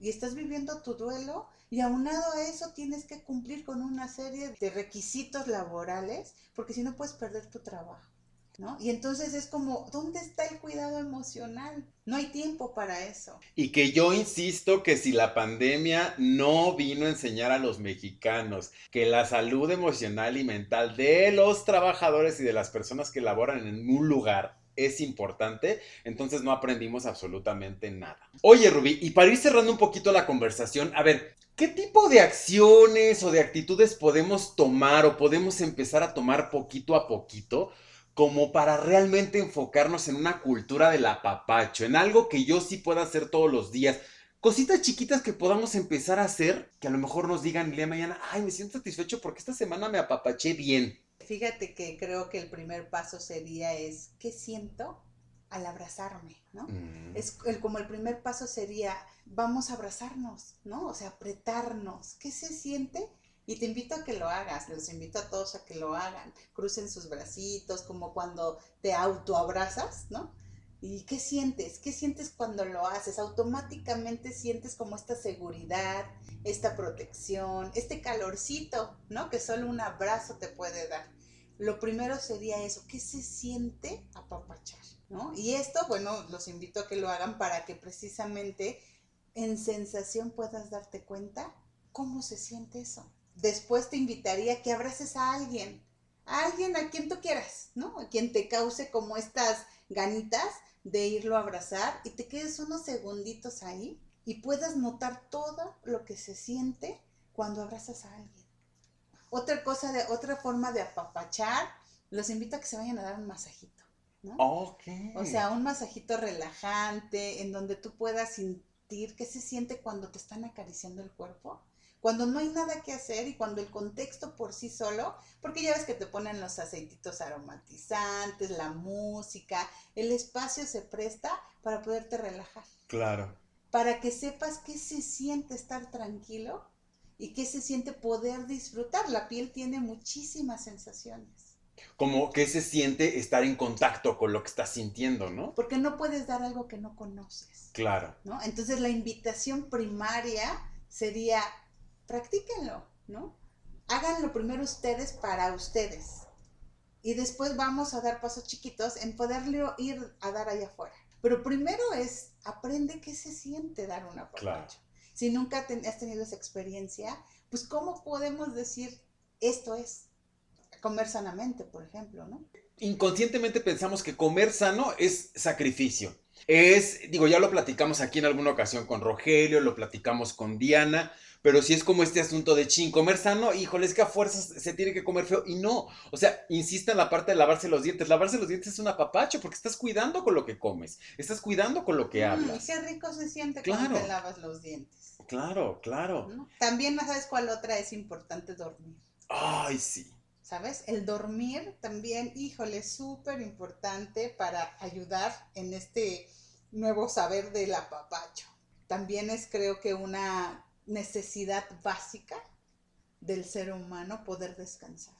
y estás viviendo tu duelo y aunado a eso tienes que cumplir con una serie de requisitos laborales porque si no puedes perder tu trabajo. Y entonces es como, ¿dónde está el cuidado emocional? No hay tiempo para eso. Y que yo insisto que si la pandemia no vino a enseñar a los mexicanos que la salud emocional y mental de los trabajadores y de las personas que laboran en un lugar es importante, entonces no aprendimos absolutamente nada. Oye, Rubí, y para ir cerrando un poquito la conversación, a ver, ¿qué tipo de acciones o de actitudes podemos tomar o podemos empezar a tomar poquito a poquito? Como para realmente enfocarnos en una cultura del apapacho, en algo que yo sí pueda hacer todos los días. Cositas chiquitas que podamos empezar a hacer, que a lo mejor nos digan el día de mañana, ay, me siento satisfecho porque esta semana me apapaché bien. Fíjate que creo que el primer paso sería es, ¿qué siento al abrazarme? ¿no? Mm. Es el, como el primer paso sería, vamos a abrazarnos, ¿no? O sea, apretarnos. ¿Qué se siente? Y te invito a que lo hagas, los invito a todos a que lo hagan. Crucen sus bracitos, como cuando te autoabrazas, ¿no? ¿Y qué sientes? ¿Qué sientes cuando lo haces? Automáticamente sientes como esta seguridad, esta protección, este calorcito, ¿no? Que solo un abrazo te puede dar. Lo primero sería eso, ¿qué se siente apapachar? ¿no? Y esto, bueno, los invito a que lo hagan para que precisamente en sensación puedas darte cuenta cómo se siente eso después te invitaría a que abraces a alguien, a alguien a quien tú quieras, ¿no? A quien te cause como estas ganitas de irlo a abrazar y te quedes unos segunditos ahí y puedas notar todo lo que se siente cuando abrazas a alguien. Otra cosa de otra forma de apapachar, los invito a que se vayan a dar un masajito, ¿no? O sea, un masajito relajante en donde tú puedas sentir qué se siente cuando te están acariciando el cuerpo, cuando no hay nada que hacer y cuando el contexto por sí solo, porque ya ves que te ponen los aceititos aromatizantes, la música, el espacio se presta para poderte relajar, Claro. para que sepas qué se siente estar tranquilo y qué se siente poder disfrutar. La piel tiene muchísimas sensaciones, Como que se siente estar en contacto con lo que estás sintiendo, ¿no? porque no puedes dar algo que no conoces. Claro. ¿no? Entonces la invitación primaria sería, practíquenlo, ¿no? Háganlo primero ustedes para ustedes. Y después vamos a dar pasos chiquitos en poderlo ir a dar allá afuera. Pero primero es, aprende qué se siente dar un apapacho. Claro. Si nunca ten- has tenido esa experiencia, pues ¿cómo podemos decir esto es? Comer sanamente, por ejemplo, ¿no? Inconscientemente pensamos que comer sano es sacrificio. Es, digo, ya lo platicamos aquí en alguna ocasión con Rogelio, lo platicamos con Diana, pero si es como este asunto de chin, comer sano, híjole, es que a fuerzas se tiene que comer feo. Y no, o sea, insista en la parte de lavarse los dientes. Lavarse los dientes es un apapacho porque estás cuidando con lo que comes, estás cuidando con lo que Mm, hablas. qué rico se siente Claro. cuando te lavas los dientes. Claro, claro. ¿no? También, ¿sabes cuál otra es importante dormir? Ay, sí. ¿Sabes? El dormir también, híjole, es súper importante para ayudar en este nuevo saber del apapacho. También es creo que una necesidad básica del ser humano poder descansar.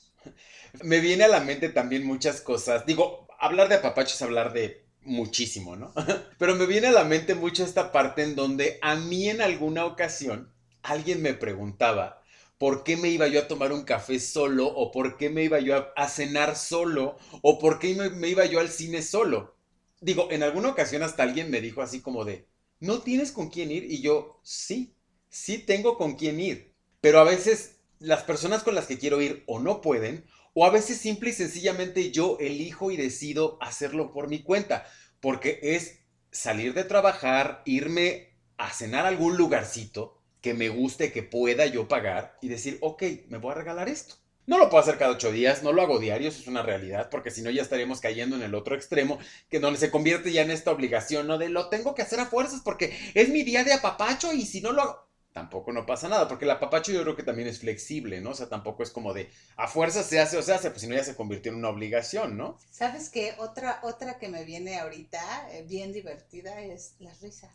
Me viene a la mente también muchas cosas. Digo, hablar de apapacho es hablar de muchísimo, ¿no? <laughs> Pero me viene a la mente mucho esta parte en donde a mí en alguna ocasión alguien me preguntaba por qué me iba yo a tomar un café solo o por qué me iba yo a, cenar solo o por qué me iba yo al cine solo. Digo, en alguna ocasión hasta alguien me dijo así como de, ¿no tienes con quién ir? Y yo, sí, sí tengo con quién ir. Pero a veces las personas con las que quiero ir o no pueden, o a veces simple y sencillamente yo elijo y decido hacerlo por mi cuenta, porque es salir de trabajar, irme a cenar a algún lugarcito que me guste, que pueda yo pagar y decir, ok, me voy a regalar esto. No lo puedo hacer cada ocho días, no lo hago diario, es una realidad, porque si no ya estaríamos cayendo en el otro extremo, que donde se convierte ya en esta obligación, ¿no? De lo tengo que hacer a fuerzas porque es mi día de apapacho y si no lo hago, tampoco no pasa nada, porque el apapacho yo creo que también es flexible, ¿no? O sea, tampoco es como de a fuerza se hace o se hace, pues si no ya se convirtió en una obligación, ¿no? ¿Sabes qué? Otra, otra que me viene ahorita, eh, bien divertida, es la risa.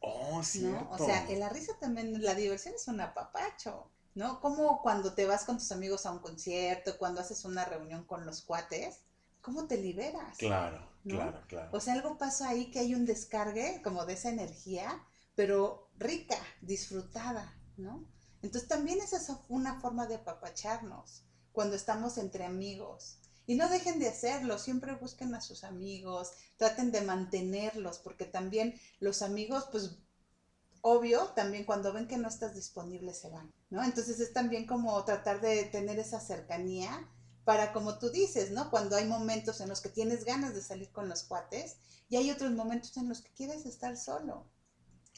Oh, cierto. ¿no? O sea, en la risa también, la diversión es un apapacho, ¿no? Como cuando te vas con tus amigos a un concierto, cuando haces una reunión con los cuates, ¿cómo te liberas? Claro, ¿no? claro, claro. O sea, algo pasa ahí que hay un descargue como de esa energía, pero rica, disfrutada, ¿no? Entonces también es una forma de apapacharnos cuando estamos entre amigos. Y no dejen de hacerlo, siempre busquen a sus amigos, traten de mantenerlos, porque también los amigos, pues, obvio, también cuando ven que no estás disponible se van, ¿no? Entonces es también como tratar de tener esa cercanía para, como tú dices, ¿no? Cuando hay momentos en los que tienes ganas de salir con los cuates y hay otros momentos en los que quieres estar solo.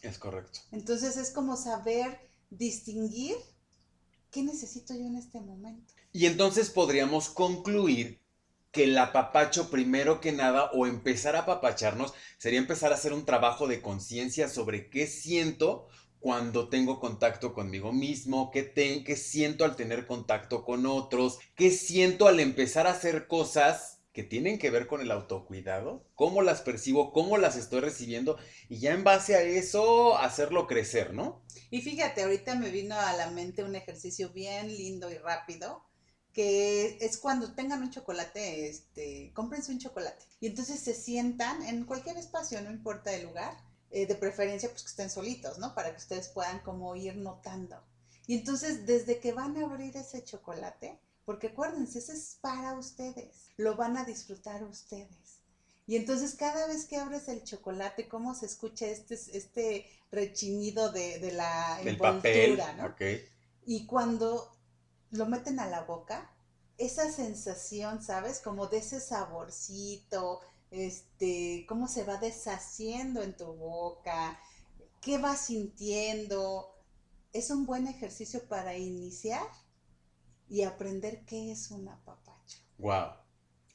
Es correcto. Entonces es como saber distinguir qué necesito yo en este momento. Y entonces podríamos concluir que el apapacho, primero que nada, o empezar a apapacharnos, sería empezar a hacer un trabajo de conciencia sobre qué siento cuando tengo contacto conmigo mismo, qué, te- qué siento al tener contacto con otros, qué siento al empezar a hacer cosas que tienen que ver con el autocuidado, cómo las percibo, cómo las estoy recibiendo, y ya en base a eso hacerlo crecer, ¿no? Y fíjate, ahorita me vino a la mente un ejercicio bien lindo y rápido, que es cuando tengan un chocolate, este, cómprense un chocolate. Y entonces se sientan en cualquier espacio, no importa el lugar, eh, de preferencia pues que estén solitos, ¿no? Para que ustedes puedan como ir notando. Y entonces desde que van a abrir ese chocolate, porque acuérdense, ese es para ustedes, lo van a disfrutar ustedes. Y entonces cada vez que abres el chocolate, cómo se escucha este, este rechinido de, de la Del papel, envoltura, ¿no? ok. Y cuando lo meten a la boca, esa sensación, ¿sabes? Como de ese saborcito, este, cómo se va deshaciendo en tu boca. qué vas sintiendo. Es un buen ejercicio para iniciar y aprender qué es un apapacho. Wow.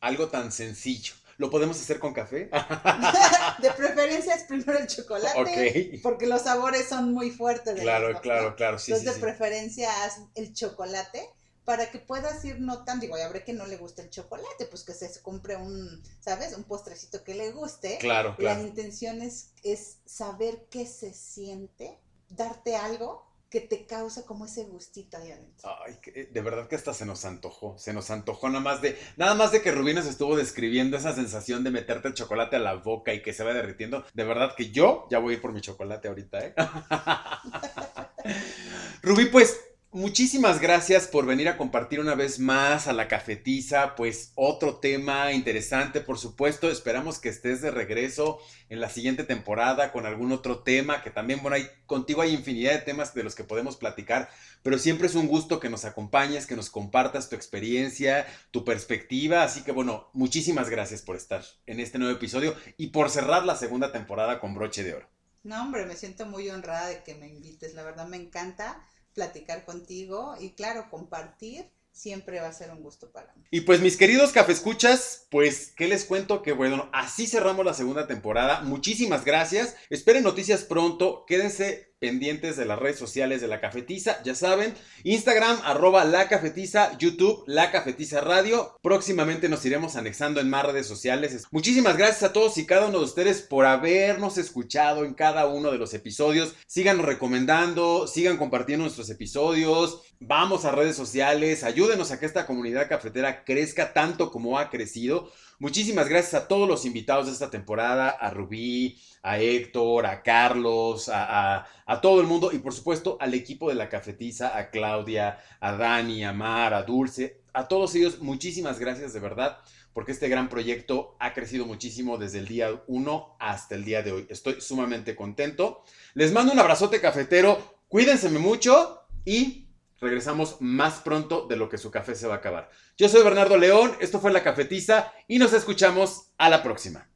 Algo tan sencillo. ¿Lo podemos hacer con café? <laughs> de <laughs> preferencia es primero el chocolate, porque los sabores son muy fuertes. claro, claro, claro, sí, Entonces, de preferencia haz el chocolate para que puedas ir notando, digo, ya habrá que no le guste el chocolate, pues que se compre un, ¿sabes? Un postrecito que le guste. Claro, claro. La intención es, es saber qué se siente, darte algo que te causa como ese gustito ahí adentro. Ay, eh, de verdad que hasta se nos antojó, se nos antojó nada más de, nada más de que Rubí nos estuvo describiendo esa sensación de meterte el chocolate a la boca y que se va derritiendo. De verdad que yo ya voy a ir por mi chocolate ahorita, ¿eh? <laughs> Rubí, pues Muchísimas gracias por venir a compartir una vez más a la cafetiza, pues otro tema interesante, por supuesto. Esperamos que estés de regreso en la siguiente temporada con algún otro tema, que también, bueno, hay, contigo hay infinidad de temas de los que podemos platicar, pero siempre es un gusto que nos acompañes, que nos compartas tu experiencia, tu perspectiva. Así que, bueno, muchísimas gracias por estar en este nuevo episodio y por cerrar la segunda temporada con broche de oro. No, hombre, me siento muy honrada de que me invites, la verdad me encanta platicar contigo y claro, compartir siempre va a ser un gusto para mí. Y pues mis queridos cafescuchas, pues qué les cuento que bueno, así cerramos la segunda temporada. Muchísimas gracias. Esperen noticias pronto. Quédense pendientes de las redes sociales de La Cafetiza, ya saben, Instagram, arroba La Cafetiza, YouTube, La Cafetiza Radio. Próximamente nos iremos anexando en más redes sociales. Muchísimas gracias a todos y cada uno de ustedes por habernos escuchado en cada uno de los episodios. Síganos recomendando, sigan compartiendo nuestros episodios. Vamos a redes sociales, ayúdenos a que esta comunidad cafetera crezca tanto como ha crecido. Muchísimas gracias a todos los invitados de esta temporada, a Rubí, a Héctor, a Carlos, a, todo el mundo y por supuesto al equipo de la cafetiza, a Claudia, a Dani, a Mar, a Dulce, a todos ellos, muchísimas gracias de verdad porque este gran proyecto ha crecido muchísimo desde el día 1 hasta el día de hoy. Estoy sumamente contento. Les mando un abrazote cafetero, cuídense mucho y regresamos más pronto de lo que su café se va a acabar. Yo soy Bernardo León, esto fue La Cafetiza y nos escuchamos a la próxima.